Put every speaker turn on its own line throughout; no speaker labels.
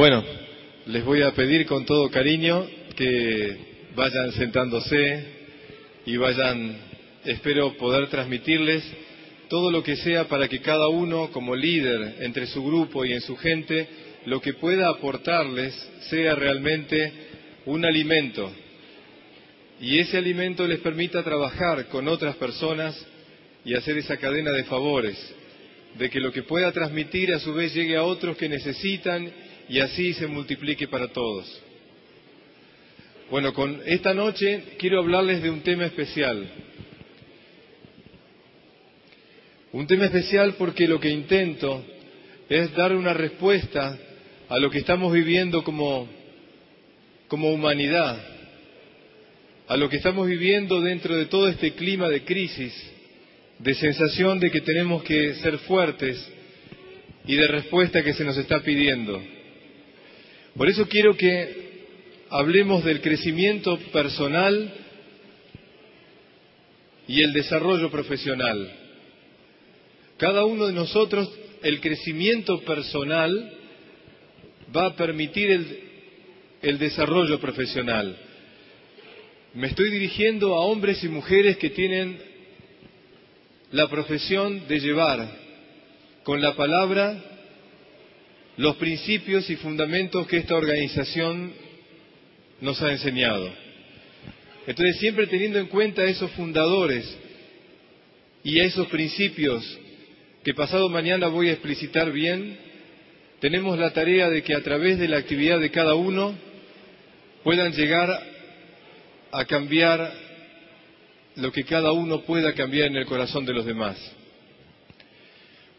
Bueno, les voy a pedir con todo cariño que vayan sentándose y vayan, espero poder transmitirles todo lo que sea para que cada uno como líder entre su grupo y en su gente, lo que pueda aportarles sea realmente un alimento. Y ese alimento les permita trabajar con otras personas y hacer esa cadena de favores, de que lo que pueda transmitir a su vez llegue a otros que necesitan y así se multiplique para todos. Bueno, con esta noche quiero hablarles de un tema especial. Un tema especial porque lo que intento es dar una respuesta a lo que estamos viviendo como, como humanidad, a lo que estamos viviendo dentro de todo este clima de crisis, de sensación de que tenemos que ser fuertes y de respuesta que se nos está pidiendo. Por eso quiero que hablemos del crecimiento personal y el desarrollo profesional. Cada uno de nosotros, el crecimiento personal va a permitir el, desarrollo profesional. Me estoy dirigiendo a hombres y mujeres que tienen la profesión de llevar con la palabra los principios y fundamentos que esta organización nos ha enseñado. Entonces, siempre teniendo en cuenta esos fundadores y esos principios que pasado mañana voy a explicitar bien, tenemos la tarea de que a través de la actividad de cada uno puedan llegar a cambiar lo que cada uno pueda cambiar en el corazón de los demás.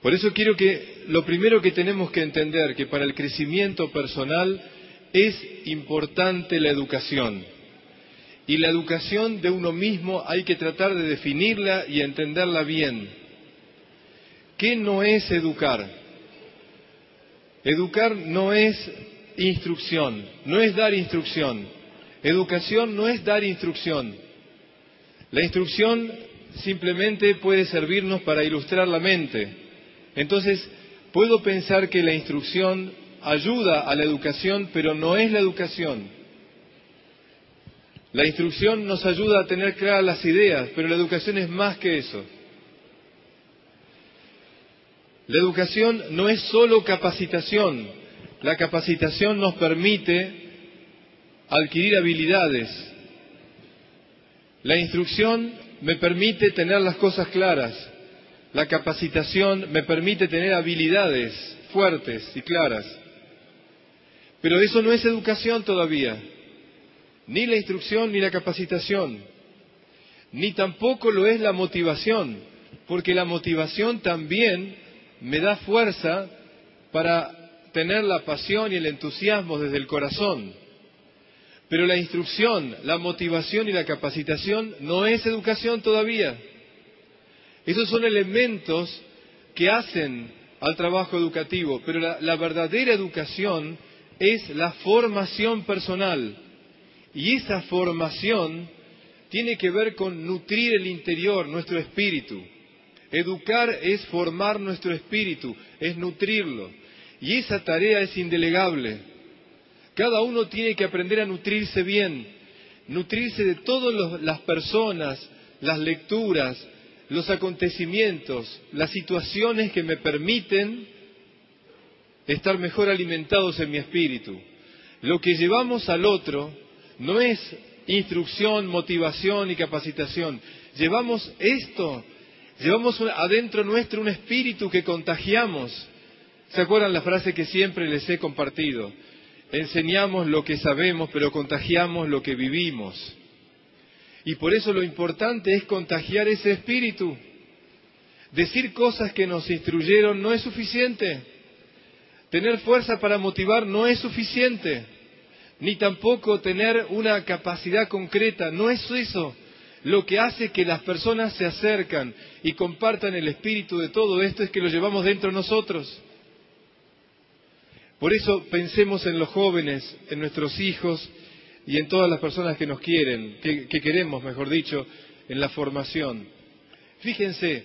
Por eso quiero que lo primero que tenemos que entender que para el crecimiento personal es importante la educación. Y la educación de uno mismo hay que tratar de definirla y entenderla bien. ¿Qué no es educar? Educar no es instrucción, no es dar instrucción. Educación no es dar instrucción. La instrucción simplemente puede servirnos para ilustrar la mente, entonces, puedo pensar que la instrucción ayuda a la educación, pero no es la educación. La instrucción nos ayuda a tener claras las ideas, pero la educación es más que eso. La educación no es solo capacitación. La capacitación nos permite adquirir habilidades. La instrucción me permite tener las cosas claras. La capacitación me permite tener habilidades fuertes y claras. Pero eso no es educación todavía. Ni la instrucción ni la capacitación. Ni tampoco lo es la motivación. Porque la motivación también me da fuerza para tener la pasión y el entusiasmo desde el corazón. Pero la instrucción, la motivación y la capacitación no es educación todavía. Esos son elementos que hacen al trabajo educativo, pero la, verdadera educación es la formación personal. Y esa formación tiene que ver con nutrir el interior, nuestro espíritu. Educar es formar nuestro espíritu, es nutrirlo. Y esa tarea es indelegable. Cada uno tiene que aprender a nutrirse bien, nutrirse de todas las personas, las lecturas, los acontecimientos, las situaciones que me permiten estar mejor alimentados en mi espíritu. Lo que llevamos al otro no es instrucción, motivación y capacitación. Llevamos esto, llevamos adentro nuestro un espíritu que contagiamos. ¿Se acuerdan la frase que siempre les he compartido? Enseñamos lo que sabemos, pero contagiamos lo que vivimos. Y por eso lo importante es contagiar ese espíritu. Decir cosas que nos instruyeron no es suficiente. Tener fuerza para motivar no es suficiente. Ni tampoco tener una capacidad concreta. No es eso. Lo que hace que las personas se acercan y compartan el espíritu de todo esto es que lo llevamos dentro de nosotros. Por eso pensemos en los jóvenes, en nuestros hijos, y en todas las personas que nos quieren, que, queremos, mejor dicho, en la formación. Fíjense,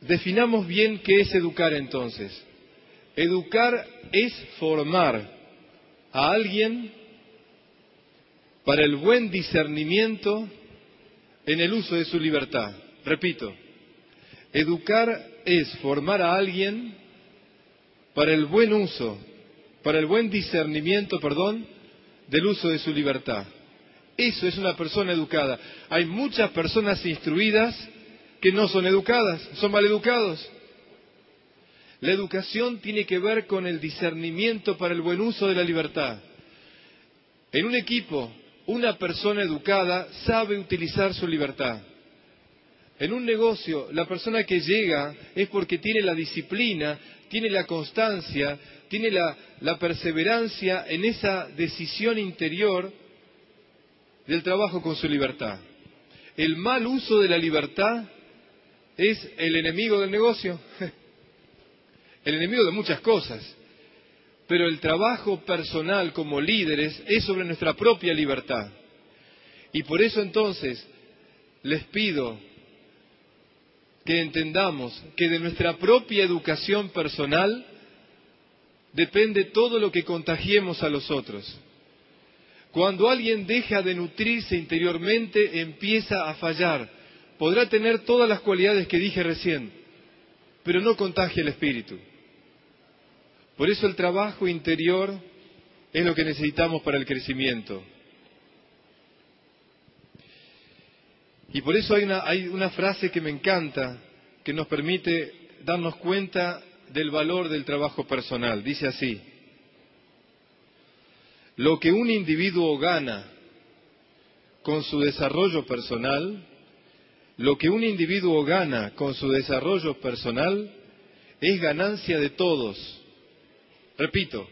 definamos bien qué es educar entonces. Educar es formar a alguien para el buen discernimiento en el uso de su libertad. Repito, educar es formar a alguien para el buen uso, para el buen discernimiento, perdón, del uso de su libertad. Eso es una persona educada. Hay muchas personas instruidas que no son educadas, son maleducados. La educación tiene que ver con el discernimiento para el buen uso de la libertad. En un equipo, una persona educada sabe utilizar su libertad. En un negocio, la persona que llega es porque tiene la disciplina, tiene la constancia, tiene la, perseverancia en esa decisión interior del trabajo con su libertad. El mal uso de la libertad es el enemigo del negocio, el enemigo de muchas cosas. Pero el trabajo personal como líderes es sobre nuestra propia libertad. Y por eso entonces les pido que entendamos que de nuestra propia educación personal depende todo lo que contagiemos a los otros. Cuando alguien deja de nutrirse interiormente, empieza a fallar. Podrá tener todas las cualidades que dije recién, pero no contagia el espíritu. Por eso el trabajo interior es lo que necesitamos para el crecimiento. Y por eso hay una, hay una frase que me encanta, que nos permite darnos cuenta del valor del trabajo personal. Dice así, lo que un individuo gana con su desarrollo personal, lo que un individuo gana con su desarrollo personal es ganancia de todos. Repito,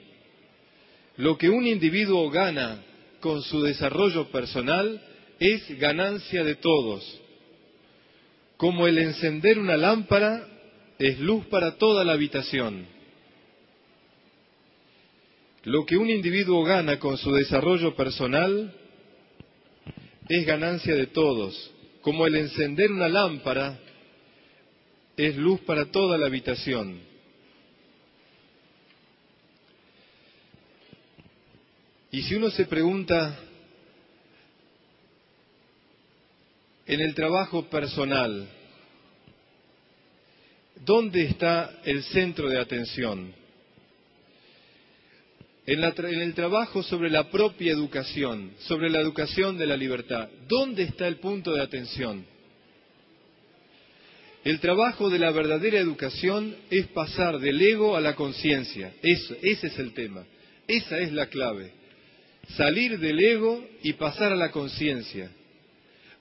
lo que un individuo gana con su desarrollo personal es ganancia de todos. Como el encender una lámpara es luz para toda la habitación. Lo que un individuo gana con su desarrollo personal es ganancia de todos, como el encender una lámpara es luz para toda la habitación. Y si uno se pregunta, en el trabajo personal, ¿dónde está el centro de atención? en, el trabajo sobre la propia educación, sobre la educación de la libertad. ¿Dónde está el punto de atención? El trabajo de la verdadera educación es pasar del ego a la conciencia. Ese es el tema. Esa es la clave. Salir del ego y pasar a la conciencia.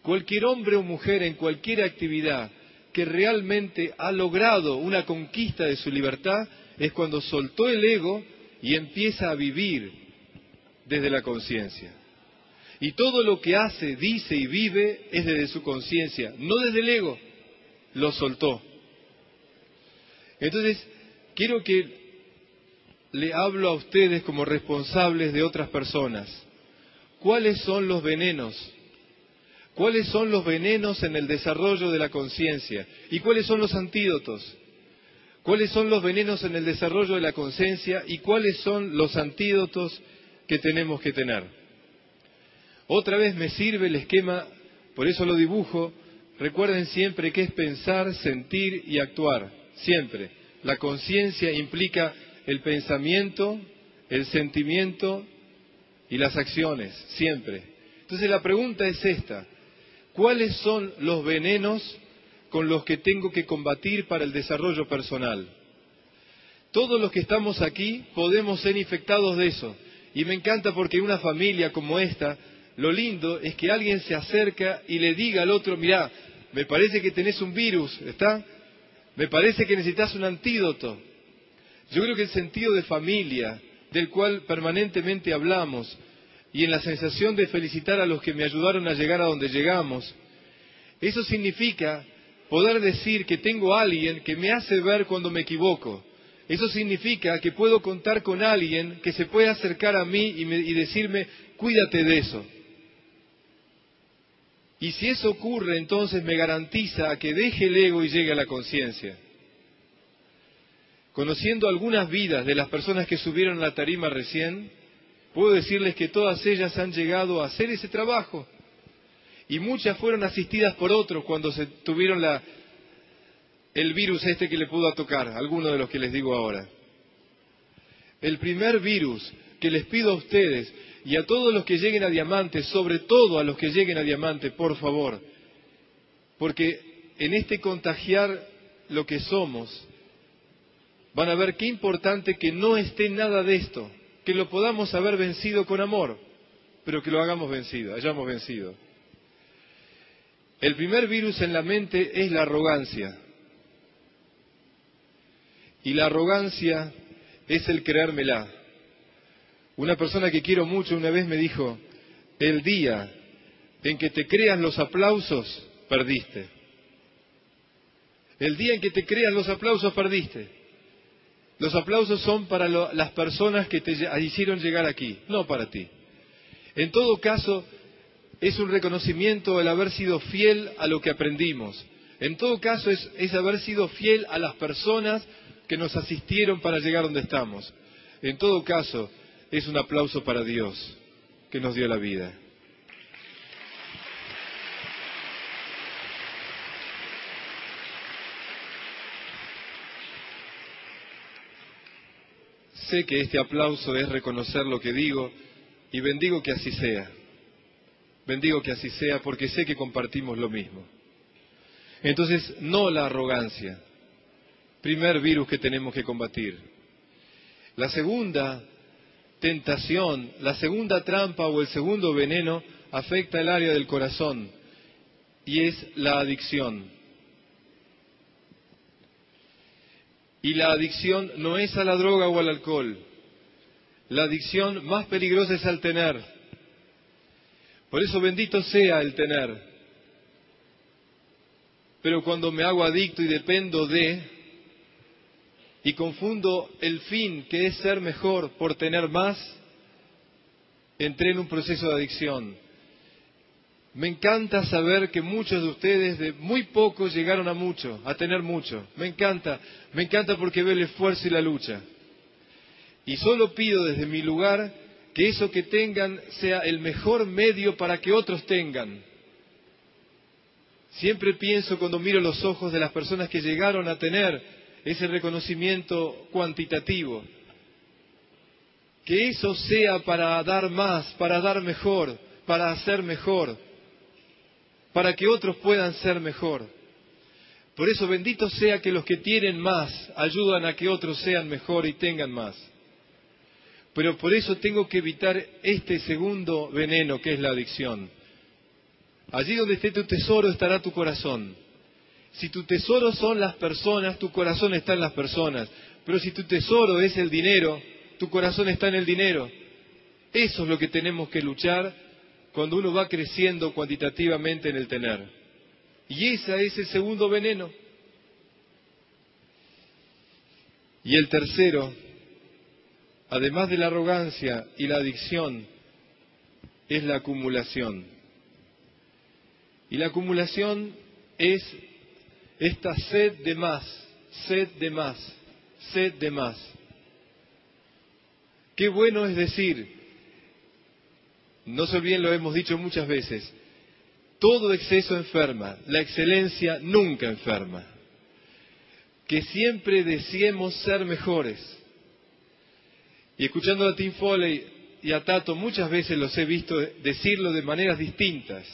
Cualquier hombre o mujer en cualquier actividad que realmente ha logrado una conquista de su libertad es cuando soltó el ego y empieza a vivir desde la conciencia. Y todo lo que hace, dice y vive es desde su conciencia, no desde el ego. Lo soltó. Entonces, quiero que le hablo a ustedes como responsables de otras personas. ¿Cuáles son los venenos? ¿Cuáles son los venenos en el desarrollo de la conciencia? ¿Y cuáles son los antídotos? cuáles son los venenos en el desarrollo de la conciencia y cuáles son los antídotos que tenemos que tener. Otra vez me sirve el esquema, por eso lo dibujo. Recuerden siempre que es pensar, sentir y actuar, siempre. La conciencia implica el pensamiento, el sentimiento y las acciones, siempre. Entonces la pregunta es esta, ¿cuáles son los venenos con los que tengo que combatir para el desarrollo personal. Todos los que estamos aquí podemos ser infectados de eso. Y me encanta porque una familia como esta, lo lindo es que alguien se acerca y le diga al otro, mira, me parece que tenés un virus, ¿está? Me parece que necesitas un antídoto. Yo creo que el sentido de familia, del cual permanentemente hablamos, y en la sensación de felicitar a los que me ayudaron a llegar a donde llegamos, eso significa poder decir que tengo a alguien que me hace ver cuando me equivoco. Eso significa que puedo contar con alguien que se puede acercar a mí y, decirme, cuídate de eso. Y si eso ocurre, entonces me garantiza que deje el ego y llegue a la conciencia. conociendo algunas vidas de las personas que subieron la tarima recién, puedo decirles que todas ellas han llegado a hacer ese trabajo. Y muchas fueron asistidas por otros cuando se tuvieron el virus este que le pudo tocar, alguno de los que les digo ahora. El primer virus que les pido a ustedes y a todos los que lleguen a diamante, sobre todo a los que lleguen a diamante, por favor, porque en este contagiar lo que somos, van a ver qué importante que no esté nada de esto, que lo podamos haber vencido con amor, pero que lo hagamos vencido, hayamos vencido. El primer virus en la mente es la arrogancia. Y la arrogancia es el creérmela. Una persona que quiero mucho una vez me dijo, el día en que te creas los aplausos, perdiste. El día en que te creas los aplausos, perdiste. Los aplausos son para las personas que te hicieron llegar aquí, no para ti. En todo caso, es un reconocimiento el haber sido fiel a lo que aprendimos. En todo caso, es, es haber sido fiel a las personas que nos asistieron para llegar donde estamos. En todo caso, es un aplauso para Dios que nos dio la vida. Sé que este aplauso es reconocer lo que digo y bendigo que así sea. Bendigo que así sea porque sé que compartimos lo mismo. Entonces, no la arrogancia, primer virus que tenemos que combatir. La segunda tentación, la segunda trampa o el segundo veneno afecta el área del corazón y es la adicción. Y la adicción no es a la droga o al alcohol. La adicción más peligrosa es al tener. Por eso bendito sea el tener. Pero cuando me hago adicto y dependo de, y confundo el fin, que es ser mejor, por tener más, entré en un proceso de adicción. Me encanta saber que muchos de ustedes de muy poco llegaron a mucho, a tener mucho. Me encanta, me encanta porque veo el esfuerzo y la lucha. Y solo pido desde mi lugar que eso que tengan sea el mejor medio para que otros tengan. Siempre pienso cuando miro los ojos de las personas que llegaron a tener ese reconocimiento cuantitativo. Que eso sea para dar más, para dar mejor, para hacer mejor, para que otros puedan ser mejor. Por eso bendito sea que los que tienen más ayudan a que otros sean mejor y tengan más. Pero por eso tengo que evitar este segundo veneno que es la adicción. Allí donde esté tu tesoro estará tu corazón. Si tu tesoro son las personas, tu corazón está en las personas. Pero si tu tesoro es el dinero, tu corazón está en el dinero. Eso es lo que tenemos que luchar cuando uno va creciendo cuantitativamente en el tener. Y ese es el segundo veneno. Y el tercero, además de la arrogancia y la adicción, es la acumulación. Y la acumulación es esta sed de más, sed de más, sed de más. Qué bueno es decir, no se olviden, lo hemos dicho muchas veces, todo exceso enferma, la excelencia nunca enferma. Que siempre deseemos ser mejores. Y escuchando a Tim Foley y a Tato, muchas veces los he visto decirlo de maneras distintas.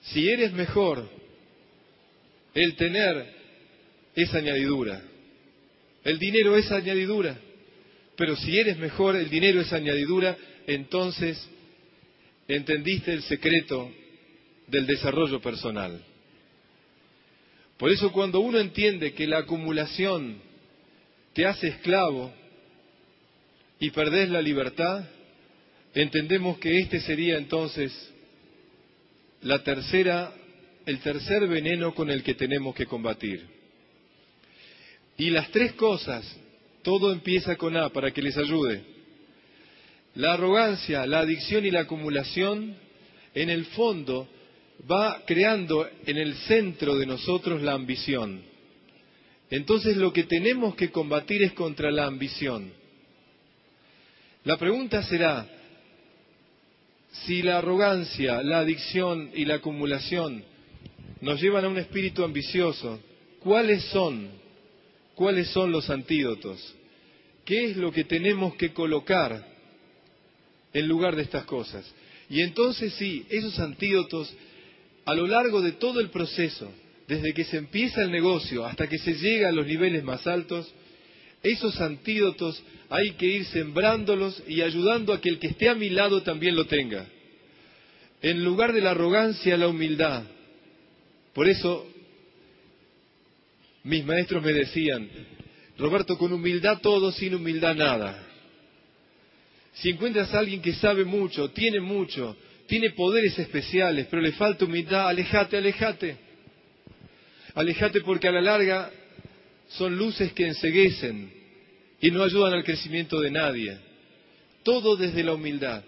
Si eres mejor, el tener es añadidura. El dinero es añadidura. Pero si eres mejor, el dinero es añadidura, entonces entendiste el secreto del desarrollo personal. Por eso cuando uno entiende que la acumulación te hace esclavo y perdés la libertad, entendemos que este sería entonces la tercera, el tercer veneno con el que tenemos que combatir. Y las tres cosas, todo empieza con A para que les ayude. La arrogancia, la adicción y la acumulación, en el fondo, va creando en el centro de nosotros la ambición. entonces lo que tenemos que combatir es contra la ambición. La pregunta será, si la arrogancia, la adicción y la acumulación nos llevan a un espíritu ambicioso, ¿cuáles son? ¿Cuáles son los antídotos? ¿Qué es lo que tenemos que colocar en lugar de estas cosas? Y entonces sí, esos antídotos, a lo largo de todo el proceso, desde que se empieza el negocio hasta que se llega a los niveles más altos, esos antídotos hay que ir sembrándolos y ayudando a que el que esté a mi lado también lo tenga. En lugar de la arrogancia, la humildad. Por eso mis maestros me decían, Roberto, con humildad todo, sin humildad nada. Si encuentras a alguien que sabe mucho, tiene mucho, tiene poderes especiales, pero le falta humildad, alejate, alejate. Alejate porque a la larga son luces que enseguecen y no ayudan al crecimiento de nadie. Todo desde la humildad.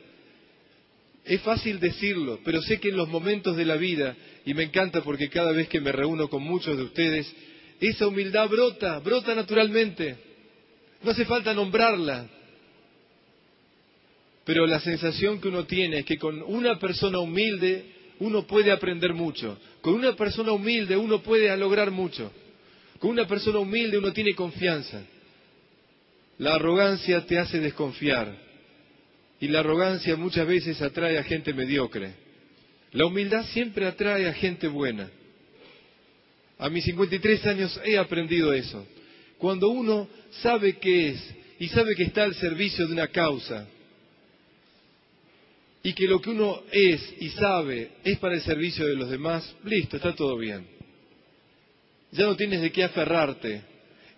Es fácil decirlo, pero sé que en los momentos de la vida, y me encanta porque cada vez que me reúno con muchos de ustedes, esa humildad brota, brota naturalmente. No hace falta nombrarla. Pero la sensación que uno tiene es que con una persona humilde uno puede aprender mucho. Con una persona humilde uno puede lograr mucho. Con una persona humilde uno tiene confianza. La arrogancia te hace desconfiar. Y la arrogancia muchas veces atrae a gente mediocre. La humildad siempre atrae a gente buena. A mis 53 años he aprendido eso. Cuando uno sabe qué es y sabe que está al servicio de una causa y que lo que uno es y sabe es para el servicio de los demás, listo, está todo bien. Ya no tienes de qué aferrarte.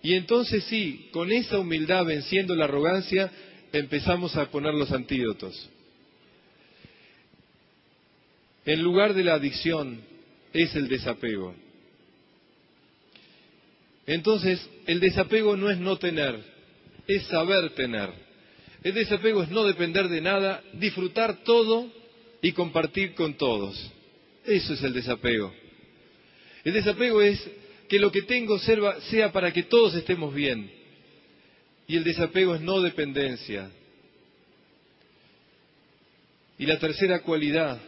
Y entonces sí, con esa humildad venciendo la arrogancia, empezamos a poner los antídotos. En lugar de la adicción es el desapego. Entonces, el desapego no es no tener, es saber tener. El desapego es no depender de nada, disfrutar todo y compartir con todos. Eso es el desapego. El desapego es que lo que tengo sea para que todos estemos bien. Y el desapego es no dependencia. Y la tercera cualidad,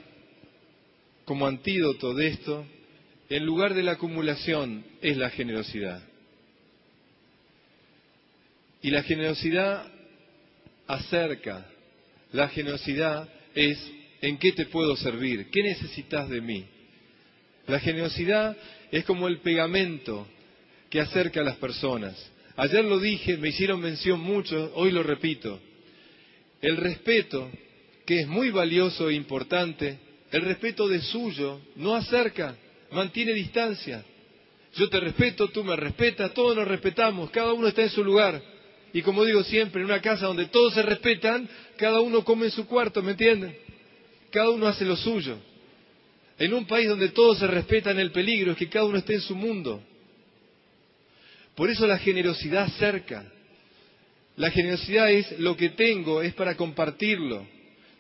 como antídoto de esto, en lugar de la acumulación, es la generosidad. Y la generosidad acerca. La generosidad es en qué te puedo servir, qué necesitas de mí. La generosidad es como el pegamento que acerca a las personas. Ayer lo dije, me hicieron mención mucho, hoy lo repito. El respeto, que es muy valioso e importante, el respeto de suyo no acerca, mantiene distancia. Yo te respeto, tú me respetas, todos nos respetamos, cada uno está en su lugar. Y como digo siempre, en una casa donde todos se respetan, cada uno come en su cuarto, ¿me entienden? Cada uno hace lo suyo. En un país donde todos se respetan, el peligro es que cada uno esté en su mundo. Por eso la generosidad cerca. La generosidad es lo que tengo, es para compartirlo.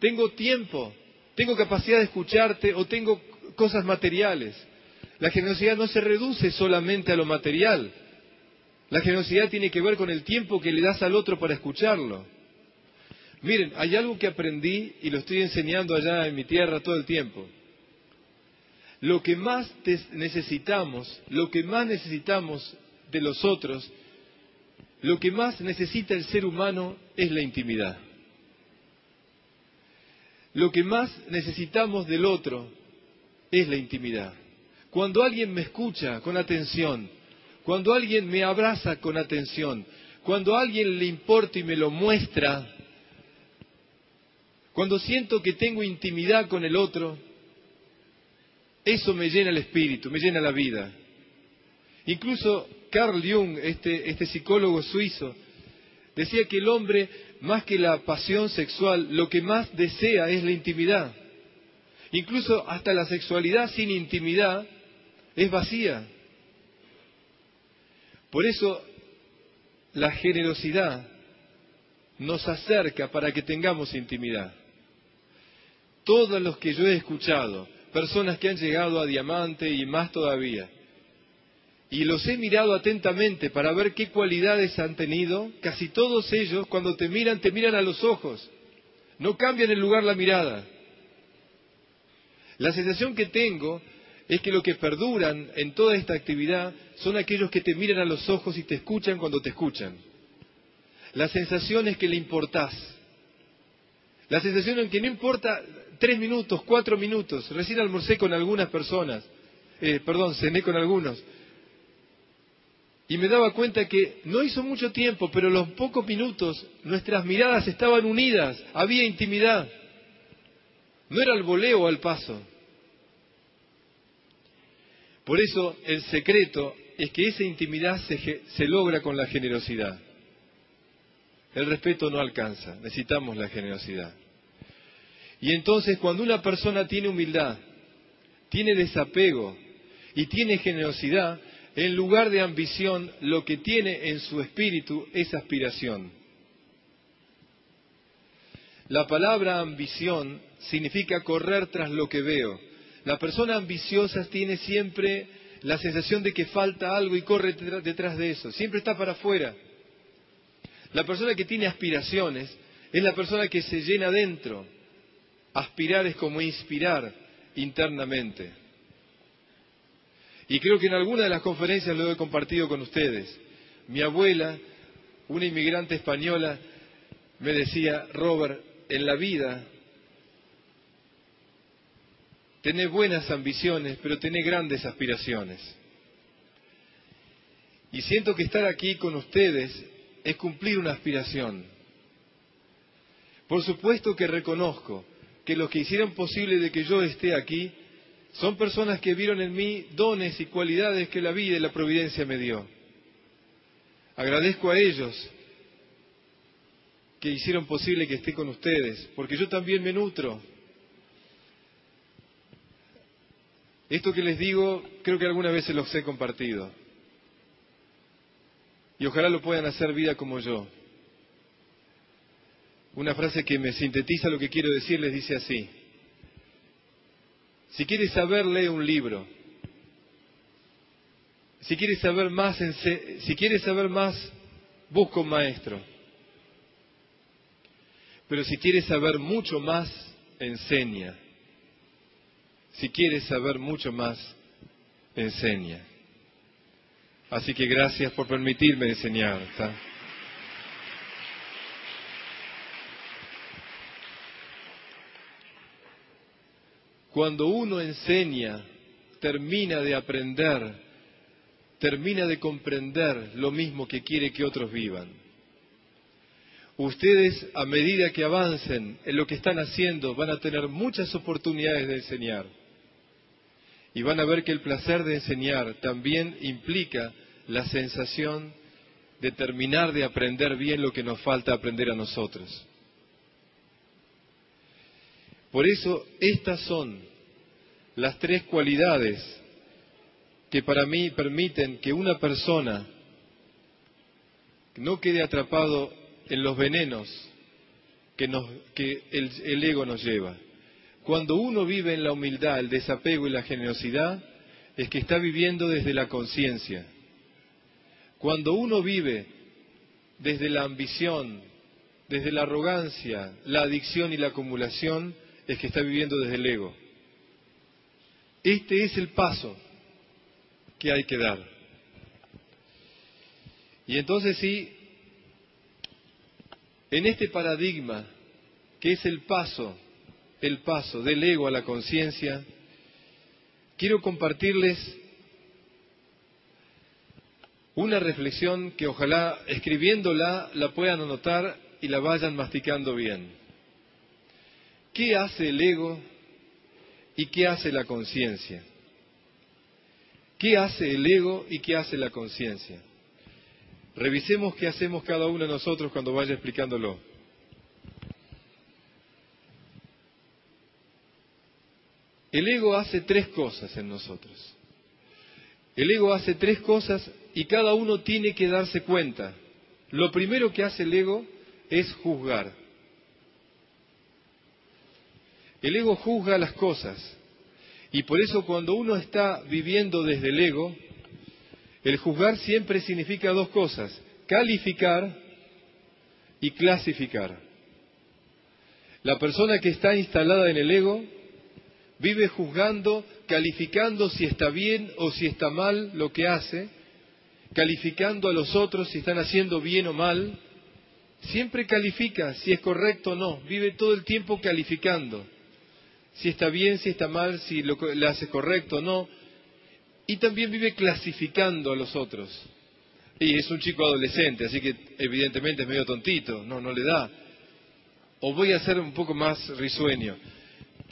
Tengo tiempo, tengo capacidad de escucharte o tengo cosas materiales. La generosidad no se reduce solamente a lo material. La generosidad tiene que ver con el tiempo que le das al otro para escucharlo. Miren, hay algo que aprendí y lo estoy enseñando allá en mi tierra todo el tiempo. Lo que más necesitamos, lo que más necesitamos de los otros, lo que más necesita el ser humano es la intimidad. Lo que más necesitamos del otro es la intimidad. Cuando alguien me escucha con atención, cuando alguien me abraza con atención, cuando a alguien le importa y me lo muestra, cuando siento que tengo intimidad con el otro, eso me llena el espíritu, me llena la vida. Incluso Carl Jung, este, este psicólogo suizo, decía que el hombre, más que la pasión sexual, lo que más desea es la intimidad. Incluso hasta la sexualidad sin intimidad es vacía. Por eso la generosidad nos acerca para que tengamos intimidad. Todos los que yo he escuchado, personas que han llegado a diamante y más todavía, y los he mirado atentamente para ver qué cualidades han tenido, casi todos ellos cuando te miran, te miran a los ojos, no cambian el lugar la mirada. La sensación que tengo es que lo que perduran en toda esta actividad son aquellos que te miran a los ojos y te escuchan cuando te escuchan. La sensación es que le importás. La sensación en que no importa tres minutos, cuatro minutos. Recién almorcé con algunas personas, eh, perdón, cené con algunos. Y me daba cuenta que no hizo mucho tiempo, pero los pocos minutos nuestras miradas estaban unidas, había intimidad. No era el voleo al paso. Por eso el secreto es que esa intimidad se, logra con la generosidad. El respeto no alcanza, necesitamos la generosidad. Y entonces cuando una persona tiene humildad, tiene desapego y tiene generosidad, en lugar de ambición, lo que tiene en su espíritu es aspiración. La palabra ambición significa correr tras lo que veo. La persona ambiciosa tiene siempre la sensación de que falta algo y corre detrás de eso, siempre está para afuera. La persona que tiene aspiraciones es la persona que se llena dentro. Aspirar es como inspirar internamente. Y creo que en alguna de las conferencias lo he compartido con ustedes. Mi abuela, una inmigrante española, me decía, Robert, en la vida tenés buenas ambiciones, pero tenés grandes aspiraciones. Y siento que estar aquí con ustedes es cumplir una aspiración. Por supuesto que reconozco que los que hicieron posible de que yo esté aquí son personas que vieron en mí dones y cualidades que la vida y la providencia me dio. Agradezco a ellos que hicieron posible que esté con ustedes, porque yo también me nutro. Esto que les digo, creo que algunas veces los he compartido y ojalá lo puedan hacer vida como yo. Una frase que me sintetiza lo que quiero decirles dice así. Si quieres saber, lee un libro. Si quieres saber más, si quieres saber más, busca un maestro. Pero si quieres saber mucho más, enseña. Si quieres saber mucho más, enseña. Así que gracias por permitirme enseñar. Cuando uno enseña, termina de aprender, termina de comprender lo mismo que quiere que otros vivan. Ustedes, a medida que avancen en lo que están haciendo, van a tener muchas oportunidades de enseñar. Y van a ver que el placer de enseñar también implica la sensación de terminar de aprender bien lo que nos falta aprender a nosotros. Por eso estas son las tres cualidades que para mí permiten que una persona no quede atrapado en los venenos que, el ego nos lleva. Cuando uno vive en la humildad, el desapego y la generosidad, es que está viviendo desde la conciencia. Cuando uno vive desde la ambición, desde la arrogancia, la adicción y la acumulación, es que está viviendo desde el ego. Este es el paso que hay que dar. Y entonces sí, en este paradigma, que es el paso, el paso del ego a la conciencia, quiero compartirles una reflexión que ojalá escribiéndola la puedan anotar y la vayan masticando bien. ¿Qué hace el ego y qué hace la conciencia? ¿Qué hace el ego y qué hace la conciencia? Revisemos qué hacemos cada uno de nosotros cuando vaya explicándolo. El ego hace tres cosas en nosotros. El ego hace tres cosas y cada uno tiene que darse cuenta. Lo primero que hace el ego es juzgar. El ego juzga las cosas. Y por eso cuando uno está viviendo desde el ego, El juzgar siempre significa dos cosas, calificar y clasificar. La persona que está instalada en el ego vive juzgando, calificando si está bien o si está mal lo que hace, calificando a los otros si están haciendo bien o mal, siempre califica si es correcto o no, vive todo el tiempo calificando si está bien, si está mal, si lo le hace correcto o no, y también vive clasificando a los otros. Y es un chico adolescente, así que evidentemente es medio tontito, no, no le da. O voy a ser un poco más risueño.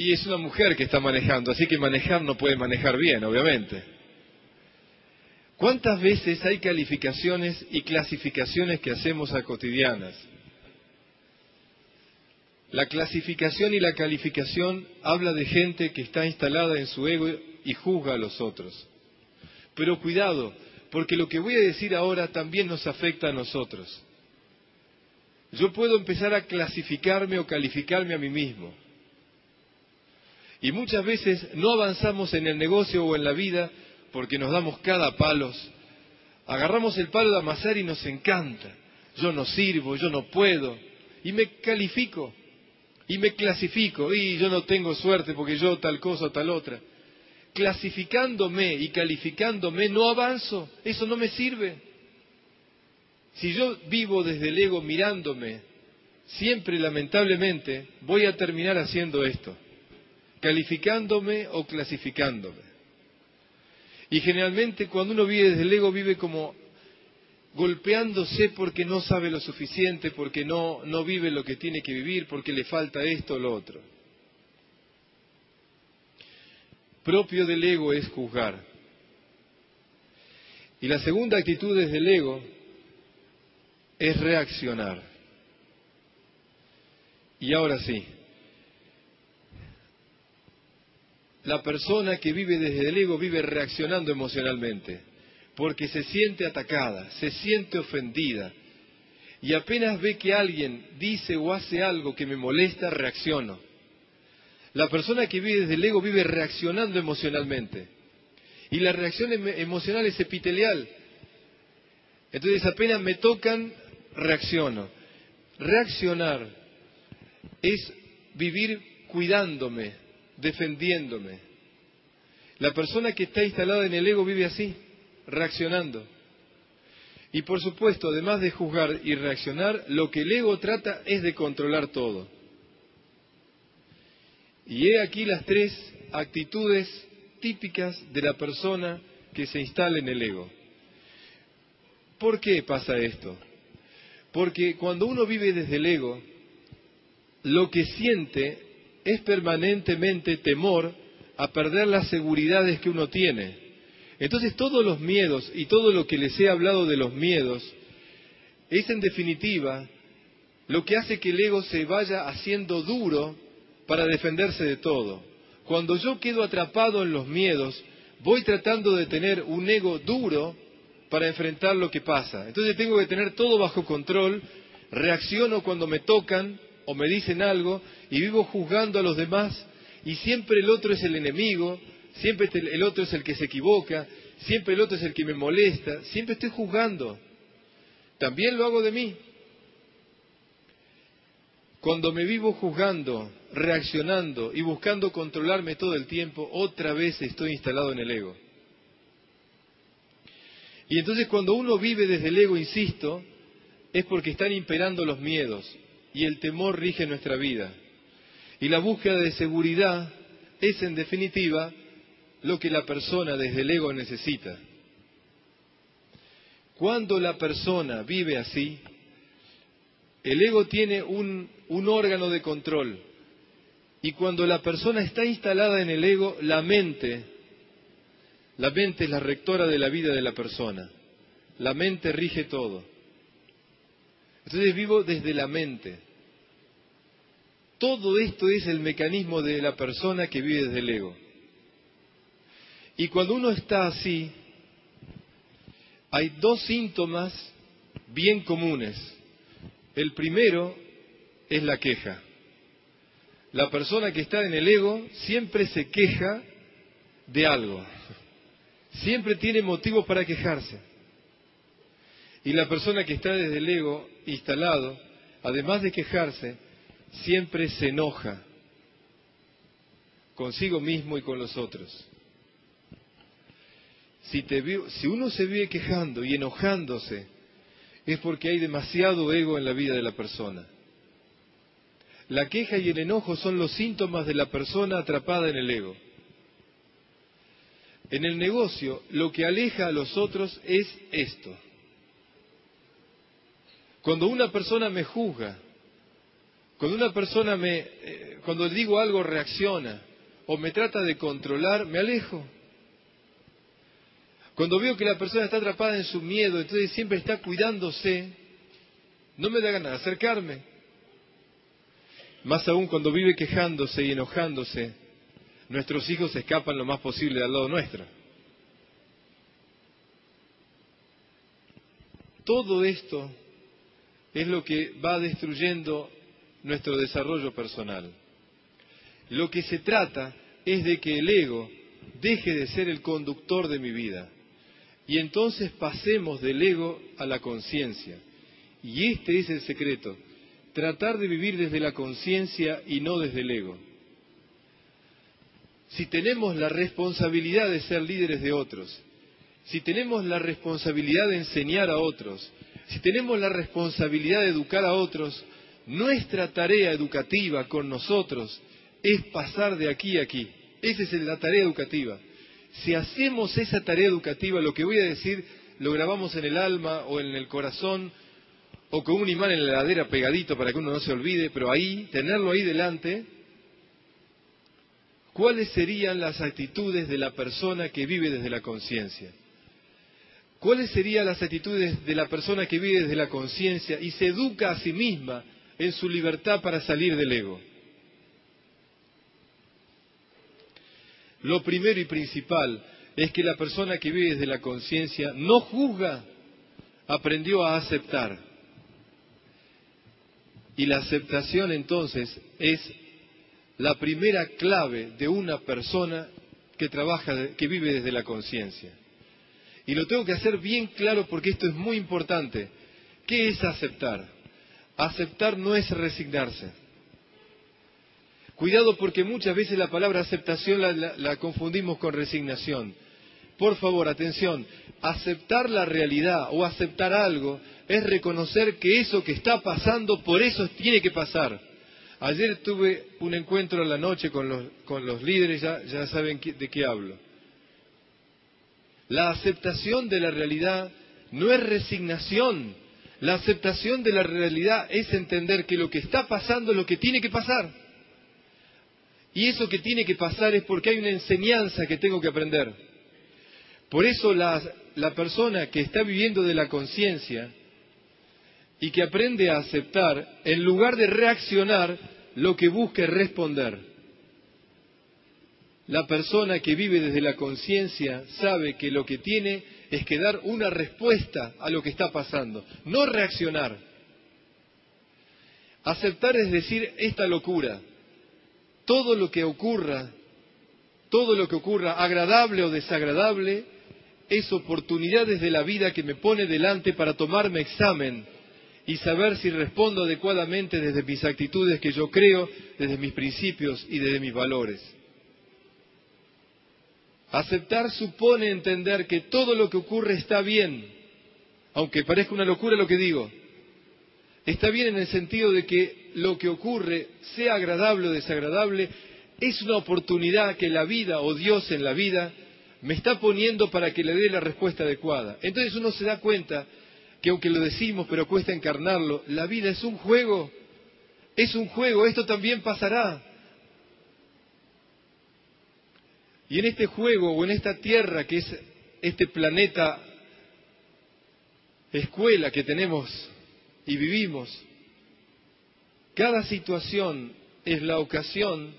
Y es una mujer que está manejando, así que manejar no puede manejar bien, obviamente. ¿Cuántas veces hay calificaciones y clasificaciones que hacemos a cotidianas? La clasificación y la calificación habla de gente que está instalada en su ego y juzga a los otros. Pero cuidado, porque lo que voy a decir ahora también nos afecta a nosotros. Yo puedo empezar a clasificarme o calificarme a mí mismo. Y muchas veces no avanzamos en el negocio o en la vida porque nos damos cada palos. Agarramos el palo de amasar y nos encanta. Yo no sirvo, yo no puedo. Y me califico y me clasifico. Y yo no tengo suerte porque yo tal cosa o tal otra clasificándome y calificándome, no avanzo. Eso no me sirve. Si yo vivo desde el ego mirándome, siempre lamentablemente voy a terminar haciendo esto, calificándome o clasificándome. Y generalmente cuando uno vive desde el ego vive como golpeándose porque no sabe lo suficiente, porque no, no vive lo que tiene que vivir, porque le falta esto o lo otro. propio del ego es juzgar. Y la segunda actitud desde el ego es reaccionar. Y ahora sí, la persona que vive desde el ego vive reaccionando emocionalmente, porque se siente atacada, se siente ofendida, y apenas ve que alguien dice o hace algo que me molesta, reacciono. La persona que vive desde el ego vive reaccionando emocionalmente. Y la reacción em-, emocional es epitelial. Entonces apenas me tocan, reacciono. Reaccionar es vivir cuidándome, defendiéndome. La persona que está instalada en el ego vive así, reaccionando. Y por supuesto, además de juzgar y reaccionar, lo que el ego trata es de controlar todo. Y he aquí las tres actitudes típicas de la persona que se instala en el ego. ¿Por qué pasa esto? Porque cuando uno vive desde el ego, lo que siente es permanentemente temor a perder las seguridades que uno tiene. Entonces todos los miedos y todo lo que les he hablado de los miedos es en definitiva lo que hace que el ego se vaya haciendo duro para defenderse de todo. Cuando yo quedo atrapado en los miedos, voy tratando de tener un ego duro para enfrentar lo que pasa. Entonces tengo que tener todo bajo control, reacciono cuando me tocan o me dicen algo y vivo juzgando a los demás y siempre el otro es el enemigo, siempre el otro es el que se equivoca, siempre el otro es el que me molesta, siempre estoy juzgando. También lo hago de mí. Cuando me vivo juzgando, reaccionando y buscando controlarme todo el tiempo, otra vez estoy instalado en el ego. Y entonces cuando uno vive desde el ego, insisto, es porque están imperando los miedos y el temor rige nuestra vida. Y la búsqueda de seguridad es en definitiva lo que la persona desde el ego necesita. Cuando la persona vive así, el ego tiene un, órgano de control. Y cuando la persona está instalada en el ego, la mente, la mente es la rectora de la vida de la persona. La mente rige todo. Entonces vivo desde la mente. Todo esto es el mecanismo de la persona que vive desde el ego. Y cuando uno está así, hay dos síntomas bien comunes. El primero es la queja. La persona que está en el ego siempre se queja de algo. siempre tiene motivos para quejarse. Y la persona que está desde el ego instalado, además de quejarse, siempre se enoja consigo mismo y con los otros. Si, uno se vive quejando y enojándose, es porque hay demasiado ego en la vida de la persona. La queja y el enojo son los síntomas de la persona atrapada en el ego. En el negocio, lo que aleja a los otros es esto. Cuando una persona me juzga, cuando una persona me, eh, cuando digo algo reacciona o me trata de controlar, me alejo. Cuando veo que la persona está atrapada en su miedo, entonces siempre está cuidándose, no me da ganas de acercarme. Más aún cuando vive quejándose y enojándose, nuestros hijos escapan lo más posible al lado nuestro. Todo esto es lo que va destruyendo nuestro desarrollo personal. Lo que se trata es de que el ego deje de ser el conductor de mi vida y entonces pasemos del ego a la conciencia. Y este es el secreto, tratar de vivir desde la conciencia y no desde el ego. Si tenemos la responsabilidad de ser líderes de otros, si tenemos la responsabilidad de enseñar a otros, si tenemos la responsabilidad de educar a otros, nuestra tarea educativa con nosotros es pasar de aquí a aquí. Esa es la tarea educativa. Si hacemos esa tarea educativa, lo que voy a decir lo grabamos en el alma o en el corazón o con un imán en la heladera pegadito para que uno no se olvide, pero ahí, tenerlo ahí delante, ¿cuáles serían las actitudes de la persona que vive desde la conciencia? ¿Cuáles serían las actitudes de la persona que vive desde la conciencia y se educa a sí misma en su libertad para salir del ego? Lo primero y principal es que la persona que vive desde la conciencia no juzga, aprendió a aceptar. Y la aceptación entonces es la primera clave de una persona que trabaja, que vive desde la conciencia. Y lo tengo que hacer bien claro porque esto es muy importante. ¿Qué es aceptar? Aceptar no es resignarse. Cuidado porque muchas veces la palabra aceptación la, confundimos con resignación. Por favor, atención, aceptar la realidad o aceptar algo es reconocer que eso que está pasando, por eso tiene que pasar. Ayer tuve un encuentro en la noche con los, líderes, ya, ya saben de qué hablo la aceptación de la realidad no es resignación. La aceptación de la realidad es entender que lo que está pasando es lo que tiene que pasar. Y eso que tiene que pasar es porque hay una enseñanza que tengo que aprender. Por eso la, persona que está viviendo de la conciencia y que aprende a aceptar, en lugar de reaccionar, lo que busca es responder. La persona que vive desde la conciencia sabe que lo que tiene es que dar una respuesta a lo que está pasando, no reaccionar. Aceptar es decir esta locura. Todo lo que ocurra, todo lo que ocurra, agradable o desagradable, es oportunidades de la vida que me pone delante para tomarme examen y saber si respondo adecuadamente desde mis actitudes que yo creo, desde mis principios y desde mis valores. Aceptar supone entender que todo lo que ocurre está bien, aunque parezca una locura lo que digo. Está bien en el sentido de que lo que ocurre, sea agradable o desagradable, es una oportunidad que la vida o Dios en la vida me está poniendo para que le dé la respuesta adecuada. Entonces uno se da cuenta que aunque lo decimos pero cuesta encarnarlo, la vida es un juego, es un juego, esto también pasará. Y en este juego o en esta tierra que es este planeta escuela que tenemos y vivimos, cada situación es la ocasión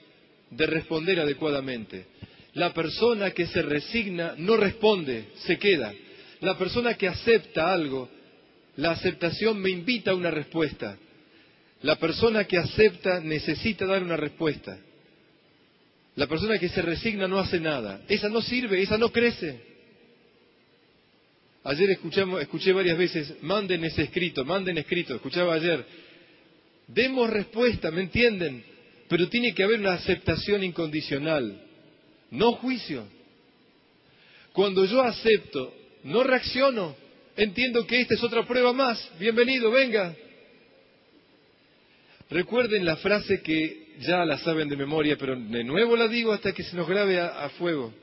de responder adecuadamente. La persona que se resigna no responde, se queda. La persona que acepta algo, la aceptación me invita a una respuesta. La persona que acepta necesita dar una respuesta. La persona que se resigna no hace nada. Esa no sirve, esa no crece. Ayer escuchamos, escuché varias veces, manden ese escrito, manden escrito, escuchaba ayer. Demos respuesta, ¿me entienden? Pero tiene que haber una aceptación incondicional, no juicio. Cuando yo acepto, no reacciono, entiendo que esta es otra prueba más, bienvenido, venga. Recuerden la frase que ya la saben de memoria, pero de nuevo la digo hasta que se nos grabe a, fuego.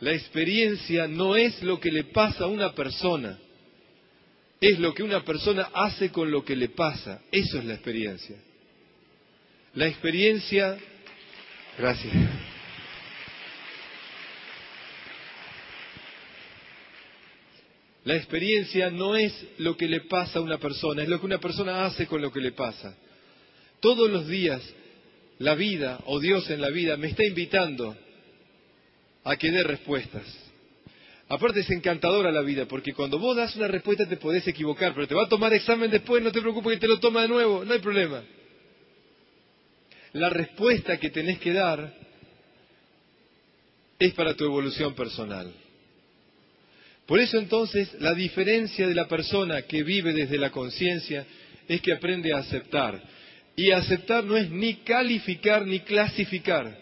La experiencia no es lo que le pasa a una persona, es lo que una persona hace con lo que le pasa. Eso es la experiencia. La experiencia... Gracias. La experiencia no es lo que le pasa a una persona, es lo que una persona hace con lo que le pasa. Todos los días la vida o Dios en la vida me está invitando a que dé respuestas. Aparte es encantadora la vida, porque cuando vos das una respuesta te podés equivocar, pero te va a tomar examen después, no te preocupes que te lo toma de nuevo, no hay problema. La respuesta que tenés que dar es para tu evolución personal. Por eso entonces la diferencia de la persona que vive desde la conciencia es que aprende a aceptar. Y aceptar no es ni calificar ni clasificar.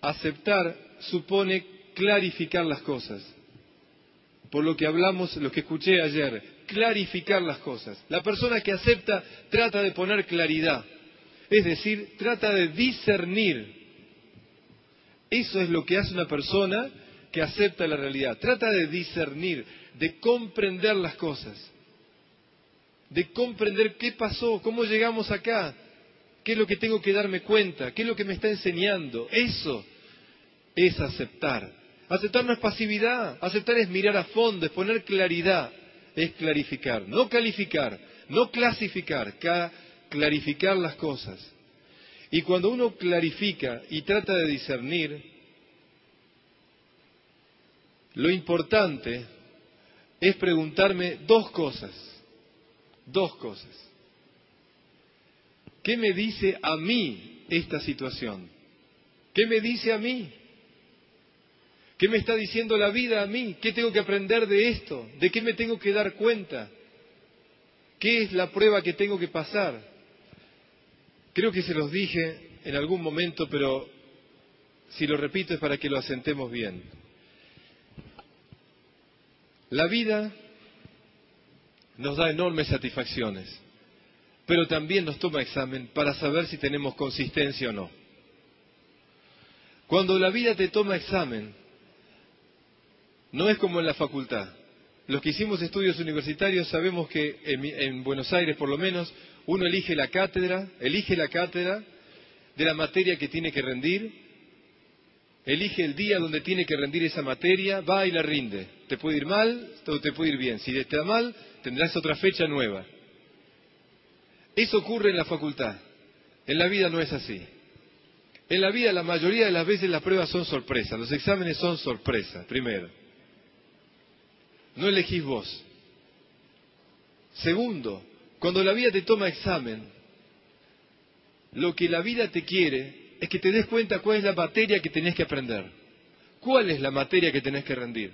Aceptar supone clarificar las cosas. Por lo que hablamos, lo que escuché ayer, clarificar las cosas. La persona que acepta trata de poner claridad, es decir, trata de discernir. Eso es lo que hace una persona que acepta la realidad. Trata de discernir, de comprender las cosas, de comprender qué pasó, cómo llegamos acá, qué es lo que tengo que darme cuenta, qué es lo que me está enseñando. Eso es aceptar. Aceptar no es pasividad, aceptar es mirar a fondo, es poner claridad, es clarificar, no calificar, no clasificar, clarificar las cosas. Y cuando uno clarifica y trata de discernir, lo importante es preguntarme dos cosas, dos cosas. ¿Qué me dice a mí esta situación? ¿Qué me dice a mí? ¿Qué me está diciendo la vida a mí? ¿Qué tengo que aprender de esto? ¿De qué me tengo que dar cuenta? ¿Qué es la prueba que tengo que pasar? Creo que se los dije en algún momento, pero si lo repito es para que lo asentemos bien. La vida nos da enormes satisfacciones, pero también nos toma examen para saber si tenemos consistencia o no. Cuando la vida te toma examen, no es como en la facultad. Los que hicimos estudios universitarios sabemos que en, Buenos Aires, por lo menos, uno elige la cátedra, elige la cátedra de la materia que tiene que rendir, elige el día donde tiene que rendir esa materia, va y la rinde. Te puede ir mal o te puede ir bien. Si te da mal, tendrás otra fecha nueva. Eso ocurre en la facultad. En la vida no es así. En la vida la mayoría de las veces las pruebas son sorpresas, los exámenes son sorpresas, primero no elegís vos. Segundo, cuando la vida te toma examen, lo que la vida te quiere es que te des cuenta cuál es la materia que tenés que aprender. ¿Cuál es la materia que tenés que rendir?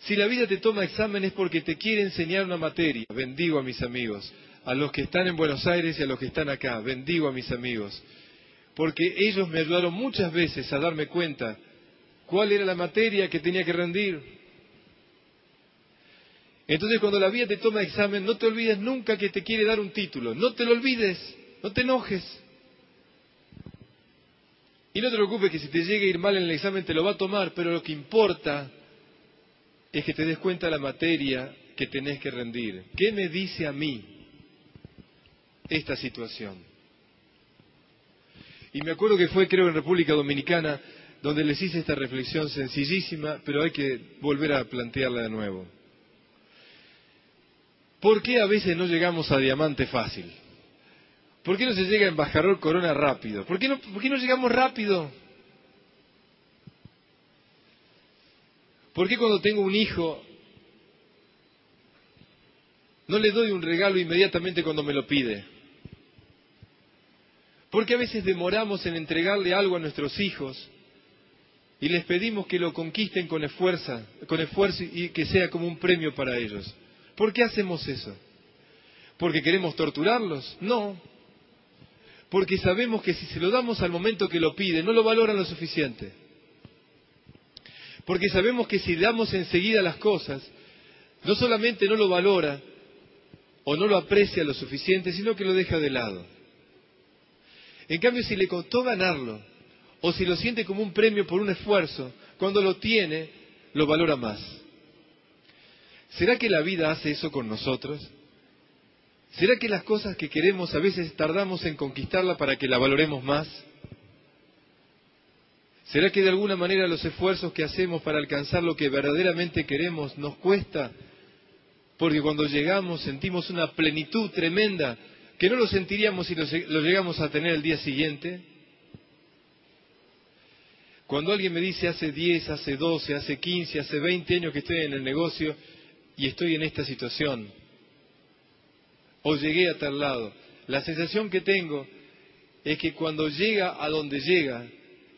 Si la vida te toma examen es porque te quiere enseñar una materia. Bendigo a mis amigos, a los que están en Buenos Aires y a los que están acá. Bendigo a mis amigos. Porque ellos me ayudaron muchas veces a darme cuenta cuál era la materia que tenía que rendir. Entonces cuando la vida te toma examen, no te olvides nunca que te quiere dar un título. No te lo olvides, no te enojes. Y no te preocupes que si te llegue a ir mal en el examen te lo va a tomar, pero lo que importa es que te des cuenta de la materia que tenés que rendir. ¿Qué me dice a mí esta situación? Y me acuerdo que fue, creo, en República Dominicana, donde les hice esta reflexión sencillísima, pero hay que volver a plantearla de nuevo. ¿Por qué a veces no llegamos a diamante fácil? ¿Por qué no se llega a embajador corona rápido? ¿Por qué no, por qué no llegamos rápido? ¿Por qué cuando tengo un hijo no le doy un regalo inmediatamente cuando me lo pide? ¿Por qué a veces demoramos en entregarle algo a nuestros hijos y les pedimos que lo conquisten con esfuerzo, con esfuerzo y que sea como un premio para ellos. ¿Por qué hacemos eso? ¿Porque queremos torturarlos? No. Porque sabemos que si se lo damos al momento que lo piden, no lo valoran lo suficiente. Porque sabemos que si damos enseguida las cosas, no solamente no lo valora o no lo aprecia lo suficiente, sino que lo deja de lado. En cambio, si le costó ganarlo, o si lo siente como un premio por un esfuerzo, cuando lo tiene, lo valora más. ¿Será que la vida hace eso con nosotros? ¿Será que las cosas que queremos a veces tardamos en conquistarla para que la valoremos más? ¿Será que de alguna manera los esfuerzos que hacemos para alcanzar lo que verdaderamente queremos nos cuesta? Porque cuando llegamos sentimos una plenitud tremenda que no lo sentiríamos si lo, llegamos a tener el día siguiente. Cuando alguien me dice hace 10, hace 12, hace 15, hace 20 años que estoy en el negocio y estoy en esta situación, o llegué a tal lado, la sensación que tengo es que cuando llega a donde llega,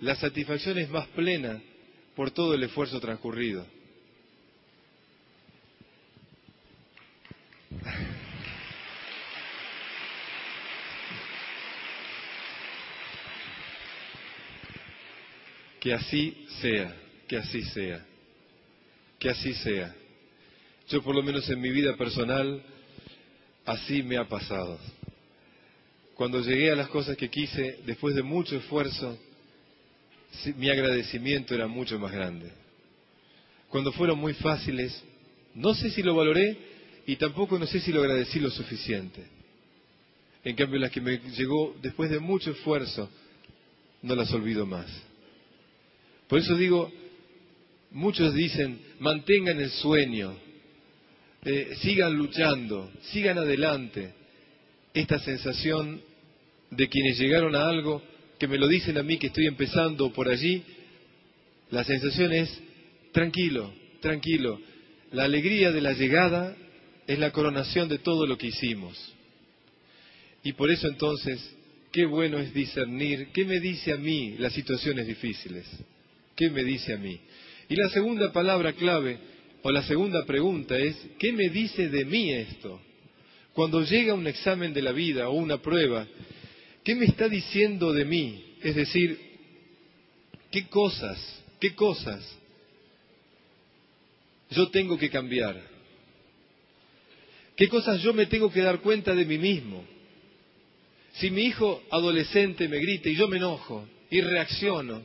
la satisfacción es más plena por todo el esfuerzo transcurrido. Que así sea, que así sea, que así sea. Yo por lo menos en mi vida personal, así me ha pasado. Cuando llegué a las cosas que quise, después de mucho esfuerzo, mi agradecimiento era mucho más grande. Cuando fueron muy fáciles, no sé si lo valoré y tampoco no sé si lo agradecí lo suficiente. En cambio, las que me llegó después de mucho esfuerzo, no las olvido más. Por eso digo, muchos dicen, mantengan el sueño, eh, sigan luchando, sigan adelante. Esta sensación de quienes llegaron a algo, que me lo dicen a mí que estoy empezando por allí, la sensación es, tranquilo, tranquilo. La alegría de la llegada es la coronación de todo lo que hicimos. Y por eso entonces, qué bueno es discernir qué me dice a mí las situaciones difíciles. ¿Qué me dice a mí? Y la segunda palabra clave, o la segunda pregunta es, ¿qué me dice de mí esto? Cuando llega un examen de la vida o una prueba, ¿qué me está diciendo de mí? Es decir, ¿qué cosas, qué cosas yo tengo que cambiar? ¿Qué cosas yo me tengo que dar cuenta de mí mismo? Si mi hijo adolescente me grita y yo me enojo y reacciono,